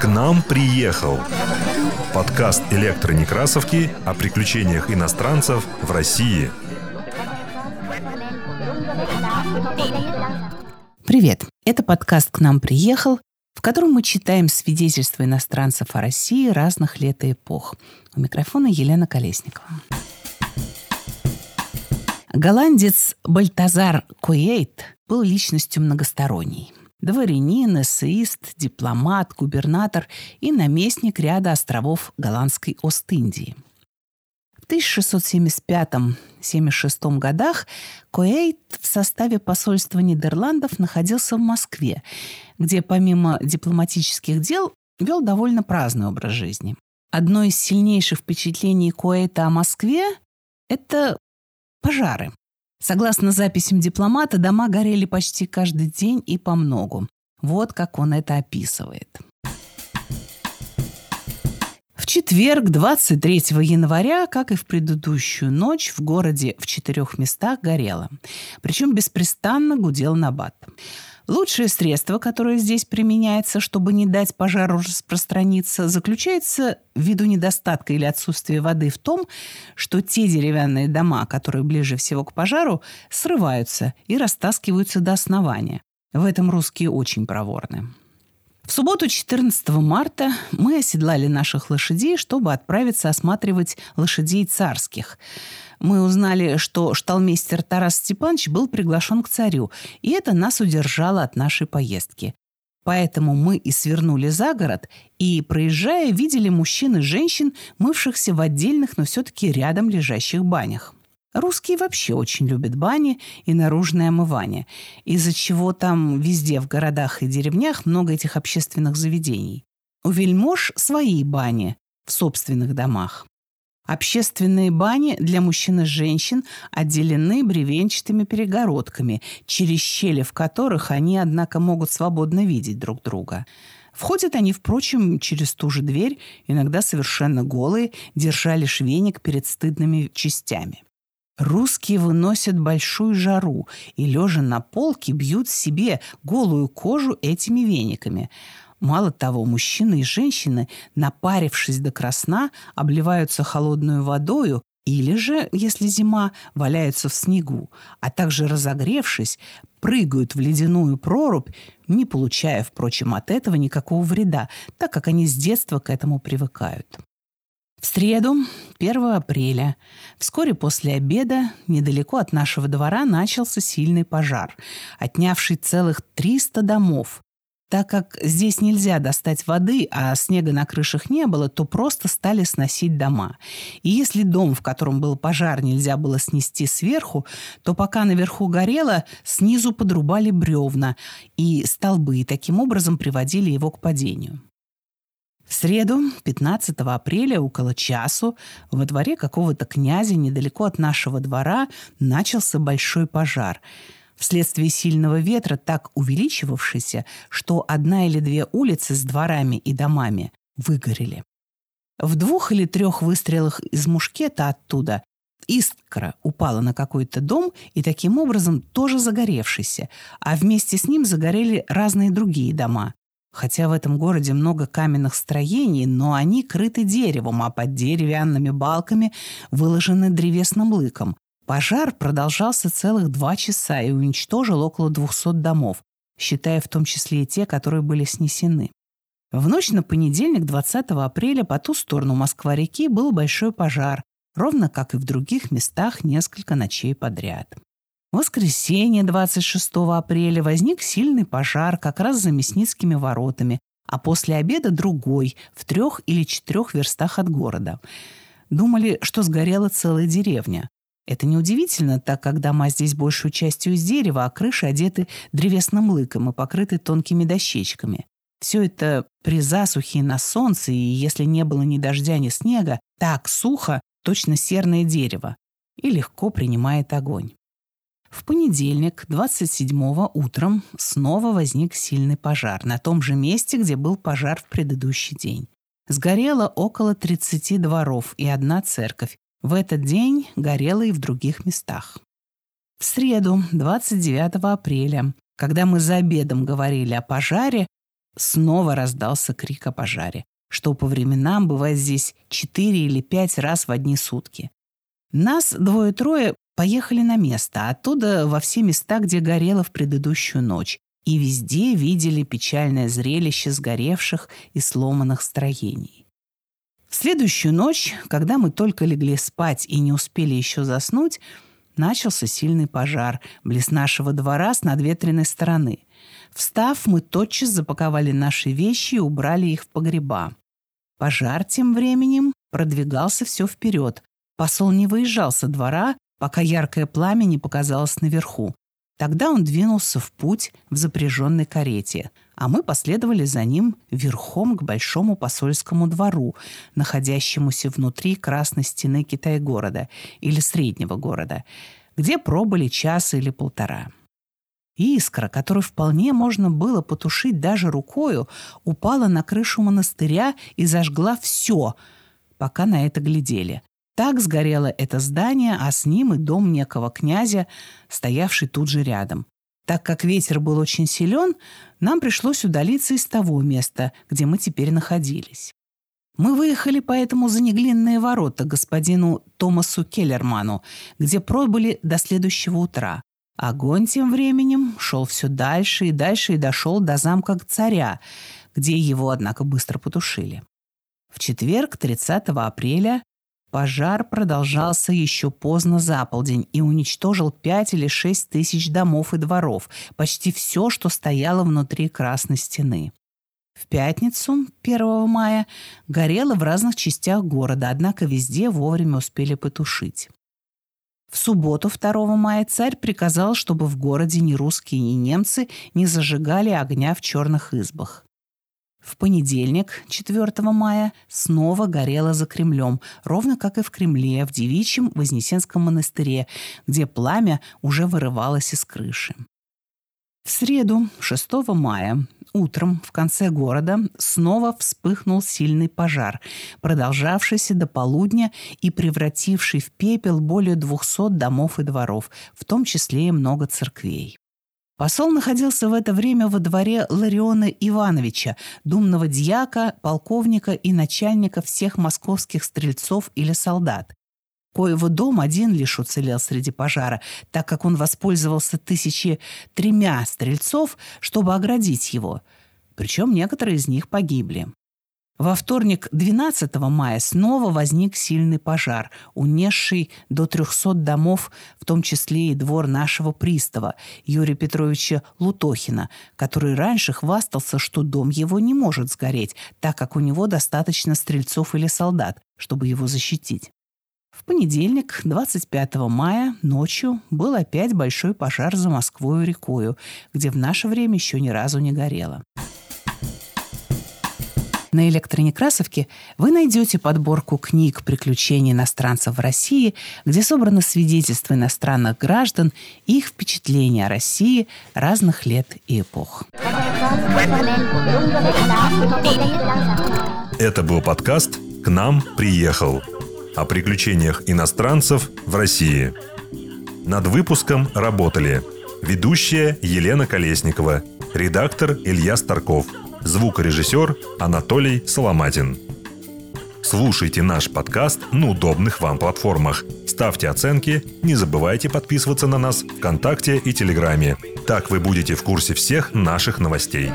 К нам приехал подкаст электронекрасовки о приключениях иностранцев в России. Привет! Это подкаст «К нам приехал», в котором мы читаем свидетельства иностранцев о России разных лет и эпох. У микрофона Елена Колесникова. Голландец Бальтазар Куэйт был личностью многосторонней. Дворянин, эссеист, дипломат, губернатор и наместник ряда островов голландской Ост-Индии. В 1675-76 годах Куэйт в составе посольства Нидерландов находился в Москве, где помимо дипломатических дел вел довольно праздный образ жизни. Одно из сильнейших впечатлений Куэйта о Москве – это Пожары. Согласно записям дипломата, дома горели почти каждый день и по многу. Вот как он это описывает. В четверг, 23 января, как и в предыдущую ночь, в городе в четырех местах горело. Причем беспрестанно гудел набат. Лучшее средство, которое здесь применяется, чтобы не дать пожару распространиться, заключается ввиду недостатка или отсутствия воды в том, что те деревянные дома, которые ближе всего к пожару, срываются и растаскиваются до основания. В этом русские очень проворны. В субботу 14 марта мы оседлали наших лошадей, чтобы отправиться осматривать лошадей царских – мы узнали, что шталмейстер Тарас Степанович был приглашен к царю, и это нас удержало от нашей поездки. Поэтому мы и свернули за город, и, проезжая, видели мужчин и женщин, мывшихся в отдельных, но все-таки рядом лежащих банях. Русские вообще очень любят бани и наружное омывание, из-за чего там везде в городах и деревнях много этих общественных заведений. У вельмож свои бани в собственных домах. Общественные бани для мужчин и женщин отделены бревенчатыми перегородками, через щели в которых они, однако, могут свободно видеть друг друга. Входят они, впрочем, через ту же дверь, иногда совершенно голые, держа лишь веник перед стыдными частями. Русские выносят большую жару и, лежа на полке, бьют себе голую кожу этими вениками – Мало того, мужчины и женщины, напарившись до красна, обливаются холодную водою или же, если зима, валяются в снегу, а также разогревшись, прыгают в ледяную прорубь, не получая, впрочем, от этого никакого вреда, так как они с детства к этому привыкают. В среду, 1 апреля, вскоре после обеда, недалеко от нашего двора начался сильный пожар, отнявший целых 300 домов, так как здесь нельзя достать воды, а снега на крышах не было, то просто стали сносить дома. И если дом, в котором был пожар, нельзя было снести сверху, то пока наверху горело, снизу подрубали бревна и столбы, и таким образом приводили его к падению. В среду, 15 апреля, около часу, во дворе какого-то князя недалеко от нашего двора начался большой пожар – вследствие сильного ветра, так увеличивавшийся, что одна или две улицы с дворами и домами выгорели. В двух или трех выстрелах из мушкета оттуда искра упала на какой-то дом и таким образом тоже загоревшийся, а вместе с ним загорели разные другие дома. Хотя в этом городе много каменных строений, но они крыты деревом, а под деревянными балками выложены древесным лыком. Пожар продолжался целых два часа и уничтожил около 200 домов, считая в том числе и те, которые были снесены. В ночь на понедельник, 20 апреля, по ту сторону Москва-реки был большой пожар, ровно как и в других местах несколько ночей подряд. В воскресенье, 26 апреля, возник сильный пожар как раз за Мясницкими воротами, а после обеда другой, в трех или четырех верстах от города. Думали, что сгорела целая деревня. Это неудивительно, так как дома здесь большую частью из дерева, а крыши одеты древесным лыком и покрыты тонкими дощечками. Все это при засухе на солнце, и если не было ни дождя, ни снега, так сухо, точно серное дерево, и легко принимает огонь. В понедельник, 27-го утром, снова возник сильный пожар на том же месте, где был пожар в предыдущий день. Сгорело около 30 дворов и одна церковь, в этот день горело и в других местах. В среду, 29 апреля, Когда мы за обедом говорили о пожаре, снова раздался крик о пожаре, что по временам бывает здесь четыре или пять раз в одни сутки. Нас двое-трое поехали на место, оттуда во все места, где горело в предыдущую ночь, и везде видели печальное зрелище сгоревших и сломанных строений. В следующую ночь, когда мы только легли спать и не успели еще заснуть, начался сильный пожар близ нашего двора с надветренной стороны. Встав, мы тотчас запаковали наши вещи и убрали их в погреба. Пожар тем временем продвигался все вперед. Посол не выезжал со двора, пока яркое пламя не показалось наверху. Тогда он двинулся в путь в запряженной карете, а мы последовали за ним верхом к большому посольскому двору, находящемуся внутри красной стены Китай-города или среднего города, где пробыли час или полтора. Искра, которую вполне можно было потушить даже рукою, упала на крышу монастыря и зажгла все, пока на это глядели. Так сгорело это здание, а с ним и дом некого князя, стоявший тут же рядом. Так как ветер был очень силен, нам пришлось удалиться из того места, где мы теперь находились. Мы выехали поэтому за неглинные ворота господину Томасу Келлерману, где пробыли до следующего утра. Огонь тем временем шел все дальше и дальше и дошел до замка царя, где его, однако, быстро потушили. В четверг, 30 апреля, Пожар продолжался еще поздно за полдень и уничтожил пять или шесть тысяч домов и дворов, почти все, что стояло внутри Красной Стены. В пятницу, 1 мая, горело в разных частях города, однако везде вовремя успели потушить. В субботу, 2 мая, царь приказал, чтобы в городе ни русские, ни немцы не зажигали огня в черных избах. В понедельник, 4 мая, снова горело за Кремлем, ровно как и в Кремле, в Девичьем Вознесенском монастыре, где пламя уже вырывалось из крыши. В среду, 6 мая, утром в конце города снова вспыхнул сильный пожар, продолжавшийся до полудня и превративший в пепел более 200 домов и дворов, в том числе и много церквей. Посол находился в это время во дворе Лариона Ивановича, думного дьяка, полковника и начальника всех московских стрельцов или солдат. Коего дом один лишь уцелел среди пожара, так как он воспользовался тысячи тремя стрельцов, чтобы оградить его. Причем некоторые из них погибли. Во вторник, 12 мая, снова возник сильный пожар, унесший до 300 домов, в том числе и двор нашего пристава, Юрия Петровича Лутохина, который раньше хвастался, что дом его не может сгореть, так как у него достаточно стрельцов или солдат, чтобы его защитить. В понедельник, 25 мая, ночью был опять большой пожар за Москвою рекою, где в наше время еще ни разу не горело. На электронекрасовке вы найдете подборку книг приключений иностранцев в России, где собраны свидетельства иностранных граждан и их впечатления о России разных лет и эпох. Это был подкаст «К нам приехал» о приключениях иностранцев в России. Над выпуском работали ведущая Елена Колесникова, редактор Илья Старков – звукорежиссер Анатолий Соломатин. Слушайте наш подкаст на удобных вам платформах. Ставьте оценки, не забывайте подписываться на нас ВКонтакте и Телеграме. Так вы будете в курсе всех наших новостей.